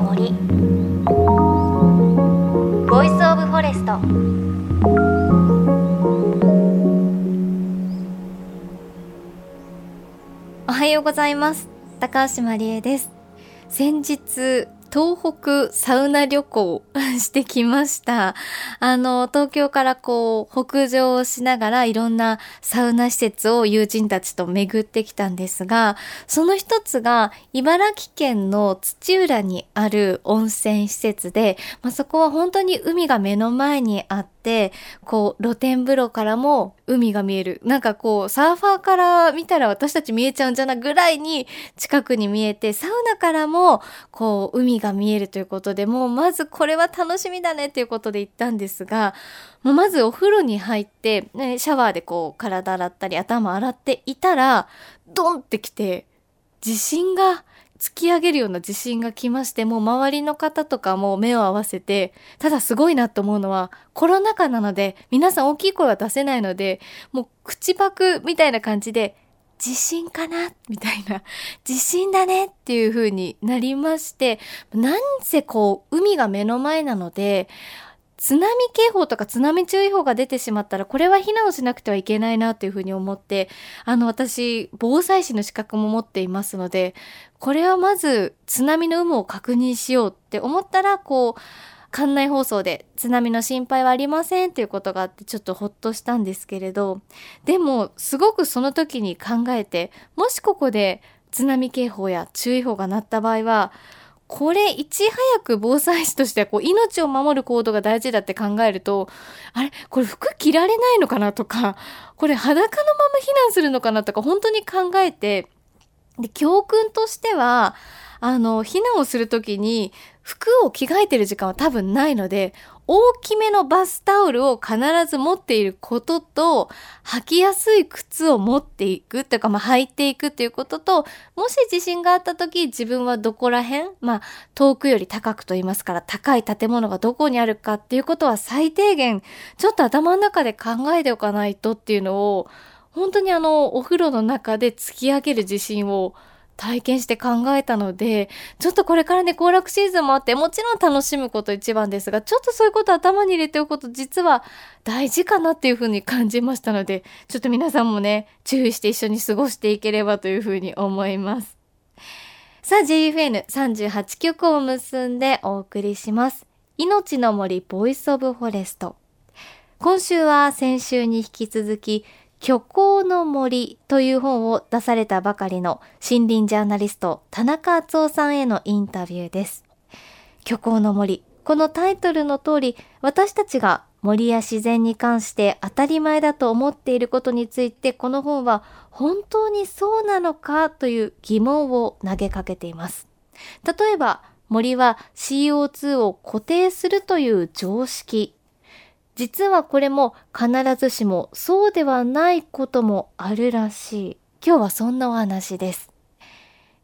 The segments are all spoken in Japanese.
の森 Voice of Forest おはようございます。高橋万里恵です。先日東北サウナ旅行してきました。あの、東京からこう、北上しながらいろんなサウナ施設を友人たちと巡ってきたんですが、その一つが茨城県の土浦にある温泉施設で、まあ、そこは本当に海が目の前にあって、こう、露天風呂からも海が見える。なんかこう、サーファーから見たら私たち見えちゃうんじゃないぐらいに近くに見えて、サウナからもこう、海が見えるということで、もうまずこれは楽しみだねということで行ったんですが、もうまずお風呂に入って、ね、シャワーでこう、体洗ったり頭洗っていたら、ドンってきて、地震が突き上げるような地震が来まして、もう周りの方とかも目を合わせて、ただすごいなと思うのは、コロナ禍なので、皆さん大きい声は出せないので、もう口パクみたいな感じで、地震かなみたいな、地震だねっていう風になりまして、なんせこう、海が目の前なので、津波警報とか津波注意報が出てしまったら、これは避難をしなくてはいけないなというふうに思って、あの、私、防災士の資格も持っていますので、これはまず津波の有無を確認しようって思ったら、こう、館内放送で津波の心配はありませんということがあってちょっとほっとしたんですけれど、でもすごくその時に考えて、もしここで津波警報や注意報が鳴った場合は、これいち早く防災士としてはこう命を守る行動が大事だって考えると、あれ？これ服着られないのかなとか、これ裸のまま避難するのかなとか本当に考えて、で、教訓としては、あの、避難をするときに服を着替えてる時間は多分ないので、大きめのバスタオルを必ず持っていることと、履きやすい靴を持っていくというか、まあ、履いていくっていうことと、もし地震があった時、自分はどこら辺まあ、遠くより高くと言いますから、高い建物がどこにあるかっていうことは最低限、ちょっと頭の中で考えておかないとっていうのを、本当にあの、お風呂の中で突き上げる地震を体験して考えたので、ちょっとこれからね、行楽シーズンもあって、もちろん楽しむこと一番ですが、ちょっとそういうこと頭に入れておくこと実は大事かなっていうふうに感じましたので、ちょっと皆さんもね、注意して一緒に過ごしていければというふうに思います。さあ、JFN38 曲を結んでお送りします。命の森 Voice of Forest。今週は先週に引き続き、虚構の森という本を出されたばかりの森林ジャーナリスト田中淳夫さんへのインタビューです。虚構の森。このタイトルの通り、私たちが森や自然に関して当たり前だと思っていることについて、この本は本当にそうなのかという疑問を投げかけています。例えば、森は CO2 を固定するという常識実はこれも必ずしもそうではないこともあるらしい。今日はそんなお話です。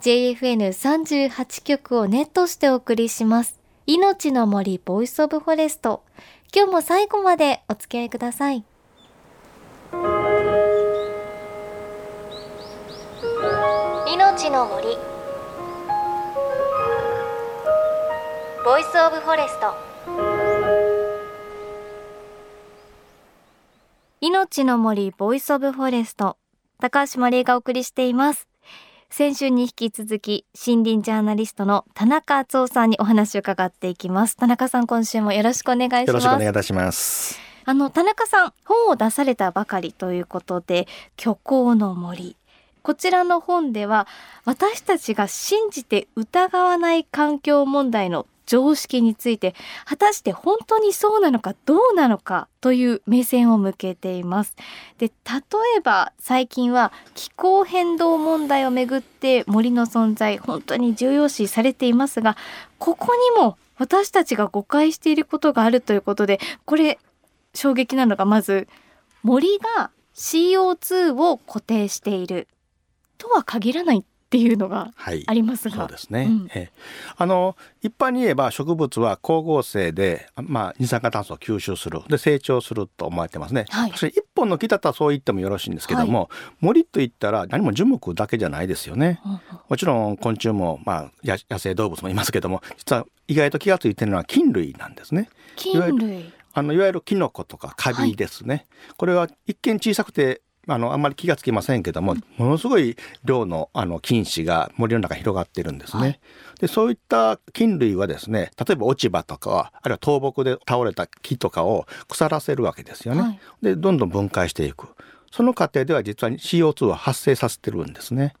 JFN38 曲をネットしてお送りします。命の森 Voice of Forest。今日も最後までお付き合いください。命の森 Voice of Forest 命の森 Voice of Forest 高橋万里恵がお送りしています。先週に引き続き森林ジャーナリストの田中淳夫さんにお話を伺っていきます。田中さん今週もよろしくお願いします。よろしくお願いいたします。あの田中さん本を出されたばかりということで虚構の森。こちらの本では私たちが信じて疑わない環境問題の常識について果たして本当にそうなのかどうなのかという目線を向けています。で例えば最近は気候変動問題をめぐって森の存在本当に重要視されていますがここにも私たちが誤解していることがあるということでこれ衝撃なのがまず森が CO2 を固定しているとは限らないっっていうのがありますが、はい、そうですね、うん、えあの一般に言えば植物は光合成で、まあ、二酸化炭素を吸収する。で成長すると思われてますね、はい、一本の木だったらそう言ってもよろしいんですけども、はい、森といったら何も樹木だけじゃないですよね、うんもちろん昆虫も、まあ、野生動物もいますけども実は意外と気が付いてるのは菌類なんですね。菌類。あのいわゆるキノコとかカビですね、これは一見小さくてあのあんまり気がつきませんけども、ものすごい量のあの菌糸が森の中に広がってるんですね。はい、でそういった菌類はですね例えば落ち葉とかあるいは倒木で倒れた木とかを腐らせるわけですよね。はい、でどんどん分解していく。その過程では実は CO2 を発生させてるんですね。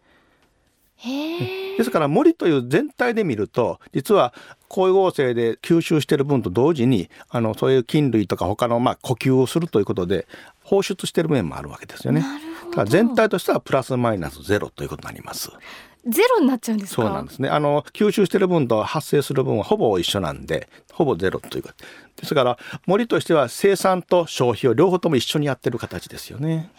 ですから森という全体で見ると実は光合成で吸収している分と同時にあのそういう菌類とか他のまあ呼吸をするということで放出している面もあるわけですよね。だから全体としてはプラスマイナスゼロということになります。ゼロになっちゃうんですそうなんですね。あの吸収している分と発生する分はほぼ一緒なんで、ほぼゼロというか。ですから森としては生産と消費を両方とも一緒にやってる形ですよね。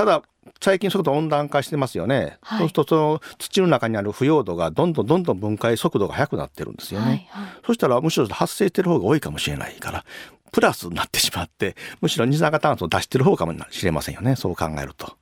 ただ最近速度温暖化してますよね、はい、そうするとその土の中にある腐葉土がどんどんどんどん分解速度が速くなってるんですよね、はいはい、そしたらむしろ発生してる方が多いかもしれないからプラスになってしまってむしろ二酸化炭素を出してる方かもしれませんよね。そう考えると。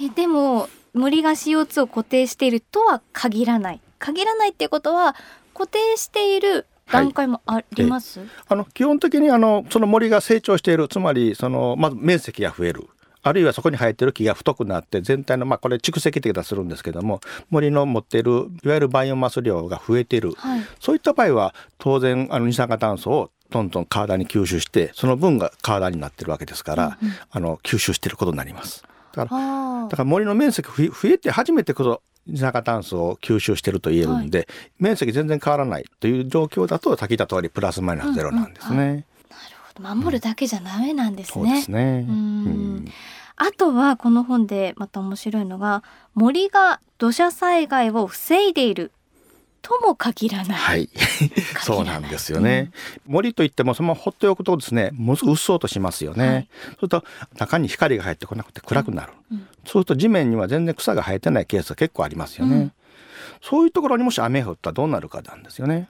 えでも森が CO2 を固定しているとは限らない。限らないっていうことは固定している段階もあります、はい、あの基本的にあのその森が成長しているつまりそのまず面積が増えるあるいはそこに生えてる木が太くなって全体のまあこれ蓄積的だするんですけども森の持っているいわゆるバイオマス量が増えている、はい、そういった場合は当然あの二酸化炭素をどんどん体に吸収してその分が体になってるわけですから、うんうん、あの吸収してることになります。だからだから森の面積増えて初めてこそ二酸化炭素を吸収してると言えるんで、はい、面積全然変わらないという状況だとさっき言った通りプラスマイナスゼロなんですね。うんうん。はい守るだけじゃダメなんですね。そうですね。うん、あとはこの本でまた面白いのが森が土砂災害を防いでいるとも限らない。はい。そうなんですよね。うん、森といってもそのまま放っておくとですね、ものすごくうっそうとしますよね。はい、そうすると中に光が入ってこなくて暗くなる。うんうん、そうすると地面には全然草が生えてないケースが結構ありますよね。そういうところにもし雨が降ったらどうなるかなんですよね。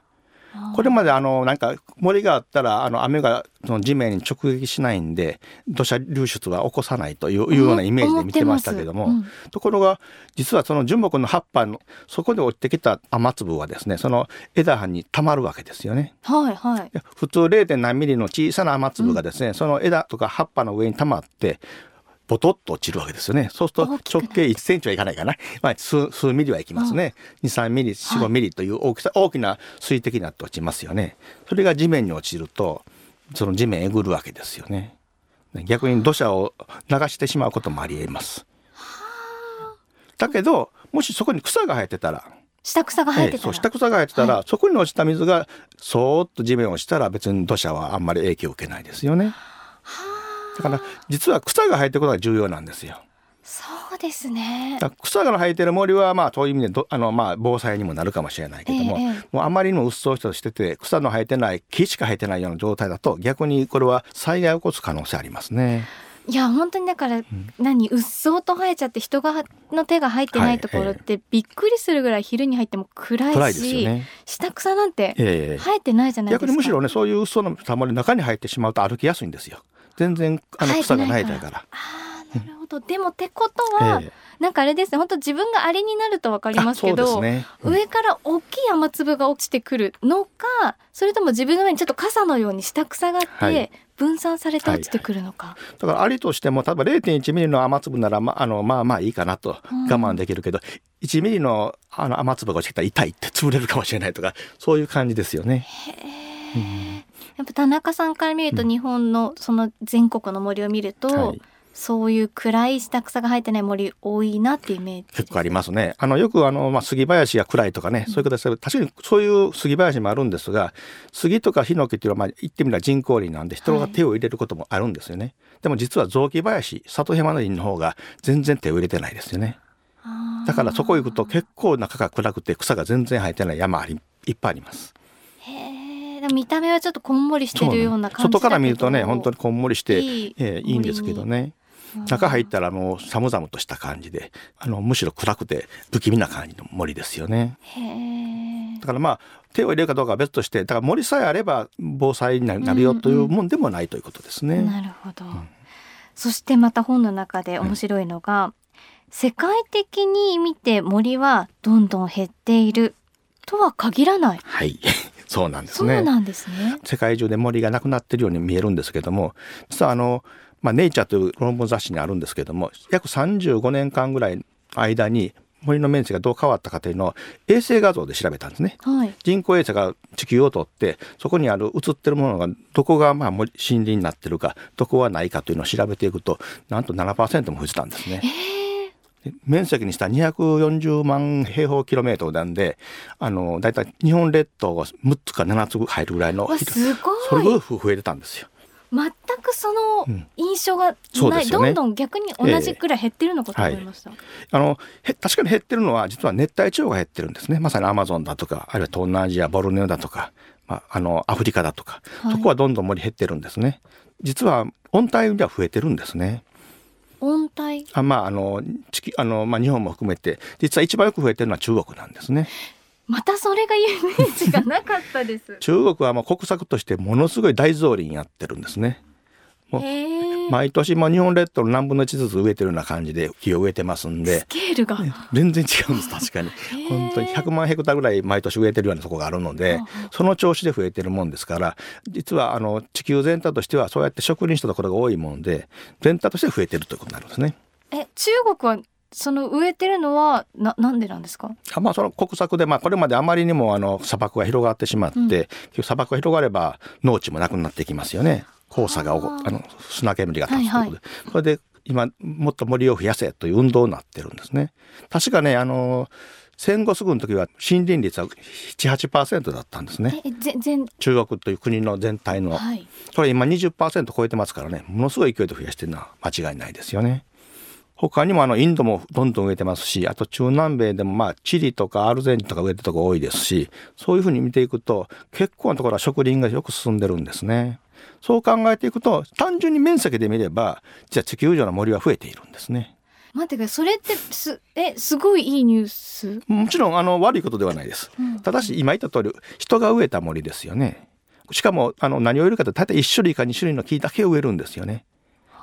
これまであのなんか森があったらあの雨がその地面に直撃しないんで土砂流出は起こさないというようなイメージで見てましたけども、うん、ところが実はその樹木の葉っぱのそこで落ちてきた雨粒はですねその枝葉にたまるわけですよね。はいはい、普通 0. 何ミリの小さな雨粒がですね、うん、その枝とか葉っぱの上にたまってボトッと落ちるわけですよね。そうすると直径1センチはいかないかな。まあ、数、数ミリはいきますね。2、3ミリ、4、5ミリという大きさ、大きな水滴になって落ちますよね。それが地面に落ちると、その地面えぐるわけですよね。逆に土砂を流してしまうこともありえます。だけど、もしそこに草が生えてたら、下草が生えてたら、ええ、そう下草が生えてたら、はい、そこに落ちた水がそーっと地面をしたら別に土砂はあんまり影響を受けないですよね。だから実は草が生えてることが重要なんですよ。そうですね。草が生えてる森はまあそういう意味であのまあ防災にもなるかもしれないけども、ええ、もうあまりにもうっそうとしてて草の生えてない木しか生えてないような状態だと逆にこれは災害を起こす可能性ありますね。いや本当にだから、うん、何うっそうと生えちゃって人がの手が入ってないところってびっくりするぐらい昼に入っても暗いし、ね、下草なんて生えてないじゃないですか、逆にむしろねそういううっそうのたまり中に入ってしまうと歩きやすいんですよ。全然あの草がないだから。あなるほど、でもってことは、ええ、なんかあれですね。本当自分があれになると分かりますけど、ね。うん、上から大きい雨粒が落ちてくるのかそれとも自分の上にちょっと傘のように下草があって、はい、分散されて落ちてくるのか、はい。はい、だからありとしても例えば0.1ミリの雨粒ならまあのまあまあいいかなと我慢できるけど、うん、1ミリのあの雨粒が落ちてきたら痛いって潰れるかもしれないとかそういう感じですよね。うんやっぱ田中さんから見ると日本のその全国の森を見ると、うんはい、そういう暗い下草が生えてない森多いなっていうイメージ結構ありますね。あのよくあのまあ杉林が暗いとかね、そういう形で確かにそういう杉林もあるんですが、杉とかヒノキっていうのはまあ言ってみれば人工林なんで人が手を入れることもあるんですよね。はい、でも実は雑木林、里山の林の方が全然手を入れてないですよね。だからそこ行くと結構中が暗くて草が全然生えてない山ありいっぱいあります。見た目はちょっとこんもりしてるような感じ外から見るとね本当にこんもりしていい,、えー、いいんですけどね。中入ったらもう寒々とした感じであのむしろ暗くて不気味な感じの森ですよね。だからまあ手を入れるかどうかは別としてだから森さえあれば防災になるよというもんでもないということですね。うんうん、なるほど、うん、そしてまた本の中で面白いのが、うん、世界的に見て森はどんどん減っているとは限らない。はいそうなんですね。そうなんですね。世界中で森がなくなっているように見えるんですけども、実はあの、まあ、ネイチャーという論文雑誌にあるんですけども、約35年間ぐらい間に森の面積がどう変わったかというのを衛星画像で調べたんですね、はい、人工衛星が地球を撮ってそこにある映ってるものがどこがまあ森林になってるかどこはないかというのを調べていくとなんと7%も増えてたんですね。えー面積にしたら240万平方キロメートルなんで、あの、だいたい日本列島が6つか7つ入るぐらいの、すごい。それぐらい増えてたんですよ。全くその印象がない、うんね、どんどん逆に同じくらい減ってるのかと思いました、えーはい、あの確かに減ってるのは実は熱帯地方が減ってるんですね。まさにアマゾンだとかあるいは東南アジアボルネオだとか、まあ、あのアフリカだとか、はい、そこはどんどん森減ってるんですね。実は温帯では増えてるんですね温帯？あまああの地あの、まあ、日本も含めて実は一番よく増えてるのは中国なんですね。またそれがイメージがなかったです 中国はもう国策としてものすごい大造林やってるんですね。もう毎年も日本列島の何分の1ずつ植えてるような感じで木を植えてますんで。スケールが。全然違うんです確かに。本当に100万ヘクターぐらい毎年植えてるようなとこがあるのでその調子で増えてるもんですから実はあの地球全体としてはそうやって植林したところが多いもんで全体として増えてるということになるんですね。え中国はその植えてるのはななんでなんですか？あまあその国策で、まあ、これまであまりにもあの砂漠が広がってしまって、うん、砂漠が広がれば農地もなくなってきますよね。黄砂があの砂煙が立つということで、はいはい、それで今もっと森を増やせという運動になってるんですね。確かねあの戦後すぐの時は森林率は78%だったんですね。中国という国の全体の、はい、それ今20%超えてますからねものすごい勢いで増やしてるのは間違いないですよね。他にもあのインドもどんどん植えてますしあと中南米でもまあチリとかアルゼンチンとか植えてるとこ多いですしそういうふうに見ていくと結構なところは植林がよく進んでるんですね。そう考えていくと単純に面積で見ればじゃあ地球上の森は増えているんですね。待ってください。それってすえすごいいいニュース？もちろんあの悪いことではないです、うん、ただし今言った通り人が植えた森ですよね。しかもあの何を植えるかと大体1種類か2種類の木だけを植えるんですよね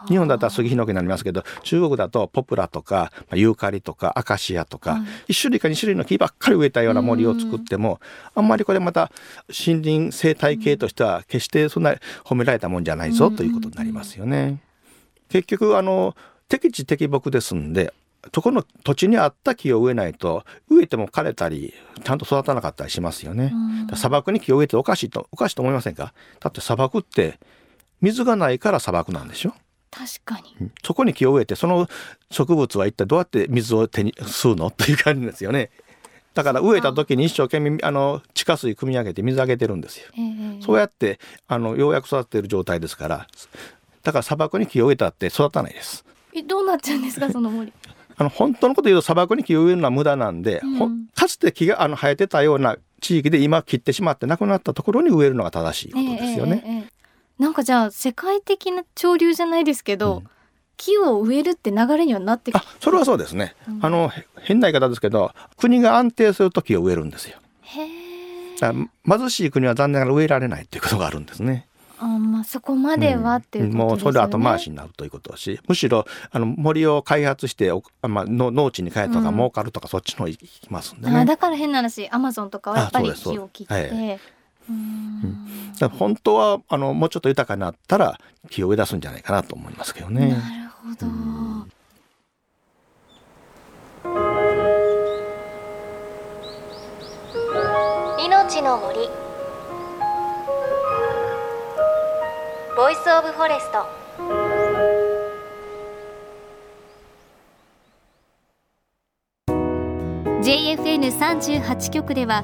日本だったら杉ヒノキになりますけど中国だとポプラとかユーカリとかアカシアとか、はい、1種類か2種類の木ばっかり植えたような森を作ってもあんまりこれまた森林生態系としては決してそんな褒められたもんじゃないぞということになりますよね。結局あの適地適木ですんでそこの土地にあった木を植えないと植えても枯れたりちゃんと育たなかったりしますよね。砂漠に木を植えておかしいとおかしいと思いませんか？だって砂漠って水がないから砂漠なんでしょ？確かに、そこに木を植えてその植物は一体どうやって水を手に吸うの？という感じですよね。だから植えた時に一生懸命あの地下水汲み上げて水あげてるんですよ。えー、そうやってあのようやく育っている状態ですからだから砂漠に木を植えたって育たないです。えどうなっちゃうんですか？その森あの本当のこと言うと砂漠に木を植えるのは無駄なんで、うん、かつて木があの生えてたような地域で今切ってしまってなくなったところに植えるのが正しいことですよね。えーえーなんかじゃあ世界的な潮流じゃないですけど、うん、木を植えるって流れにはなってあそれはそうですね、うん、あの変な言い方ですけど国が安定すると木を植えるんですよ。へ貧しい国は残念ながら植えられないっていうことがあるんですね。あまあそこまではっていう、ねうん、もうそれ後回しになるということだしむしろあの森を開発してまあ、の農地に変えとか儲かるとか、そっちの方行きますんでね。だから変な話アマゾンとかはやっぱり木を切って。うん、本当はあのもうちょっと豊かになったら木を植え出すんじゃないかなと思いますけどね。なるほど、命の森。 Voice of Forest。JFN38 局では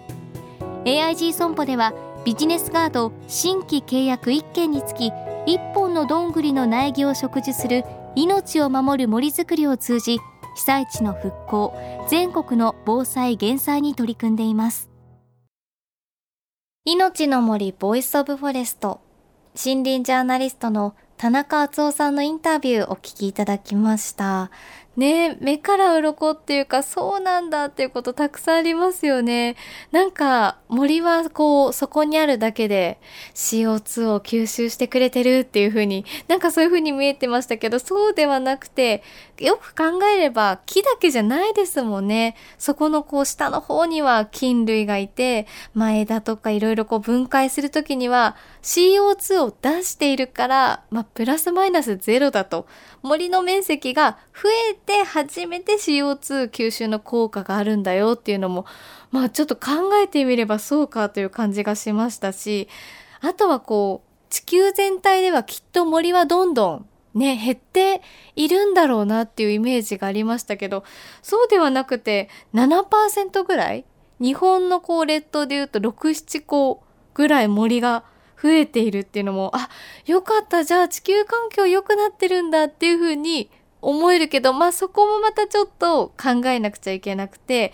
AIG 損保ではビジネスガード新規契約1件につき1本のどんぐりの苗木を植樹する命を守る森づくりを通じ被災地の復興全国の防災減災に取り組んでいます。命の森 Voice of Forest 森林ジャーナリストの田中淳夫さんのインタビューお聞きいただきました。ね目から鱗っていうか、そうなんだっていうことたくさんありますよね。なんか、森はこう、そこにあるだけで CO2 を吸収してくれてるっていう風に、なんかそういう風に見えてましたけど、そうではなくて、よく考えれば木だけじゃないですもんね。そこのこう、下の方には菌類がいて、まあ枝とかいろいろこう分解するときには CO2 を出しているから、まあプラスマイナスゼロだと。森の面積が増えて初めて CO2 吸収の効果があるんだよっていうのもまあちょっと考えてみればそうかという感じがしましたしあとはこう地球全体ではきっと森はどんどんね、減っているんだろうなっていうイメージがありましたけど、そうではなくて7%ぐらい日本のこう列島で言うと6、7個ぐらい森が増えているっていうのも、あ、よかった、じゃあ地球環境良くなってるんだっていうふうに思えるけど、まあそこもまたちょっと考えなくちゃいけなくて、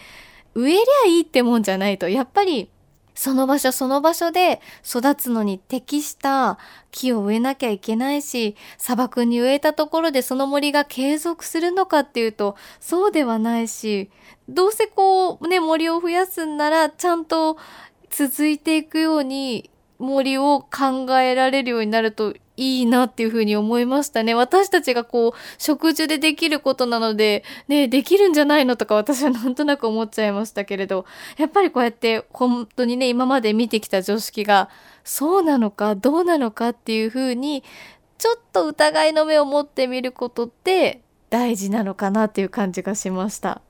植えりゃいいってもんじゃないと、やっぱりその場所その場所で育つのに適した木を植えなきゃいけないし、砂漠に植えたところでその森が継続するのかっていうと、そうではないし、どうせこうね、森を増やすんならちゃんと続いていくように森を考えられるようになるといいなっていうふうに思いましたね。私たちがこう、植樹でできることなので、ね、できるんじゃないのとか私はなんとなく思っちゃいましたけれど、やっぱりこうやって本当にね、今まで見てきた常識が、そうなのか、どうなのかっていうふうに、ちょっと疑いの目を持ってみることって大事なのかなっていう感じがしました。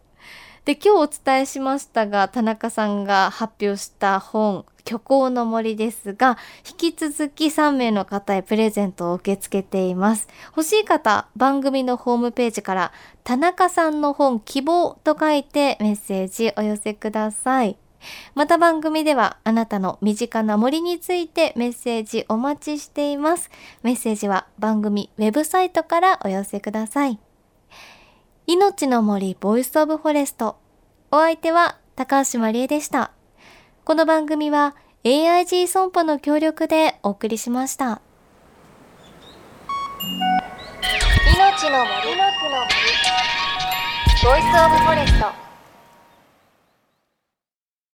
で、今日お伝えしましたが、田中さんが発表した本、虚構の森ですが、引き続き3名の方へプレゼントを受け付けています。欲しい方、番組のホームページから、田中さんの本希望と書いてメッセージお寄せください。また番組ではあなたの身近な森についてメッセージお待ちしています。メッセージは番組ウェブサイトからお寄せください。命の森 Voice of Forest。お相手は高橋万里恵でした。この番組は AIG 損保の協力でお送りしました。命の森。の木の森。ボイスオブフォレスト。